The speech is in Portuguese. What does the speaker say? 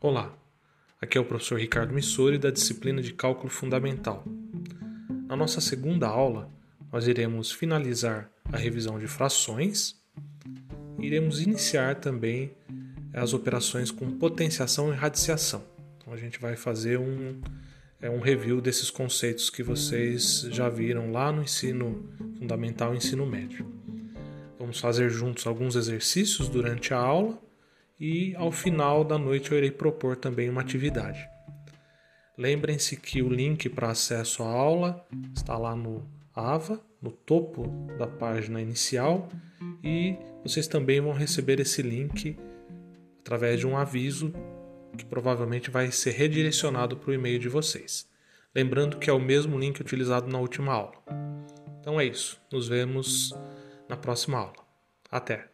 Olá, aqui é o professor Ricardo Missori da disciplina de Cálculo Fundamental. Na nossa segunda aula, nós iremos finalizar a revisão de frações e iremos iniciar também as operações com potenciação e radiciação. Então a gente vai fazer um, é, um review desses conceitos que vocês já viram lá no ensino fundamental e ensino médio. Vamos fazer juntos alguns exercícios durante a aula e ao final da noite eu irei propor também uma atividade. Lembrem-se que o link para acesso à aula está lá no AVA, no topo da página inicial, e vocês também vão receber esse link através de um aviso que provavelmente vai ser redirecionado para o e-mail de vocês. Lembrando que é o mesmo link utilizado na última aula. Então é isso. Nos vemos na próxima aula. Até!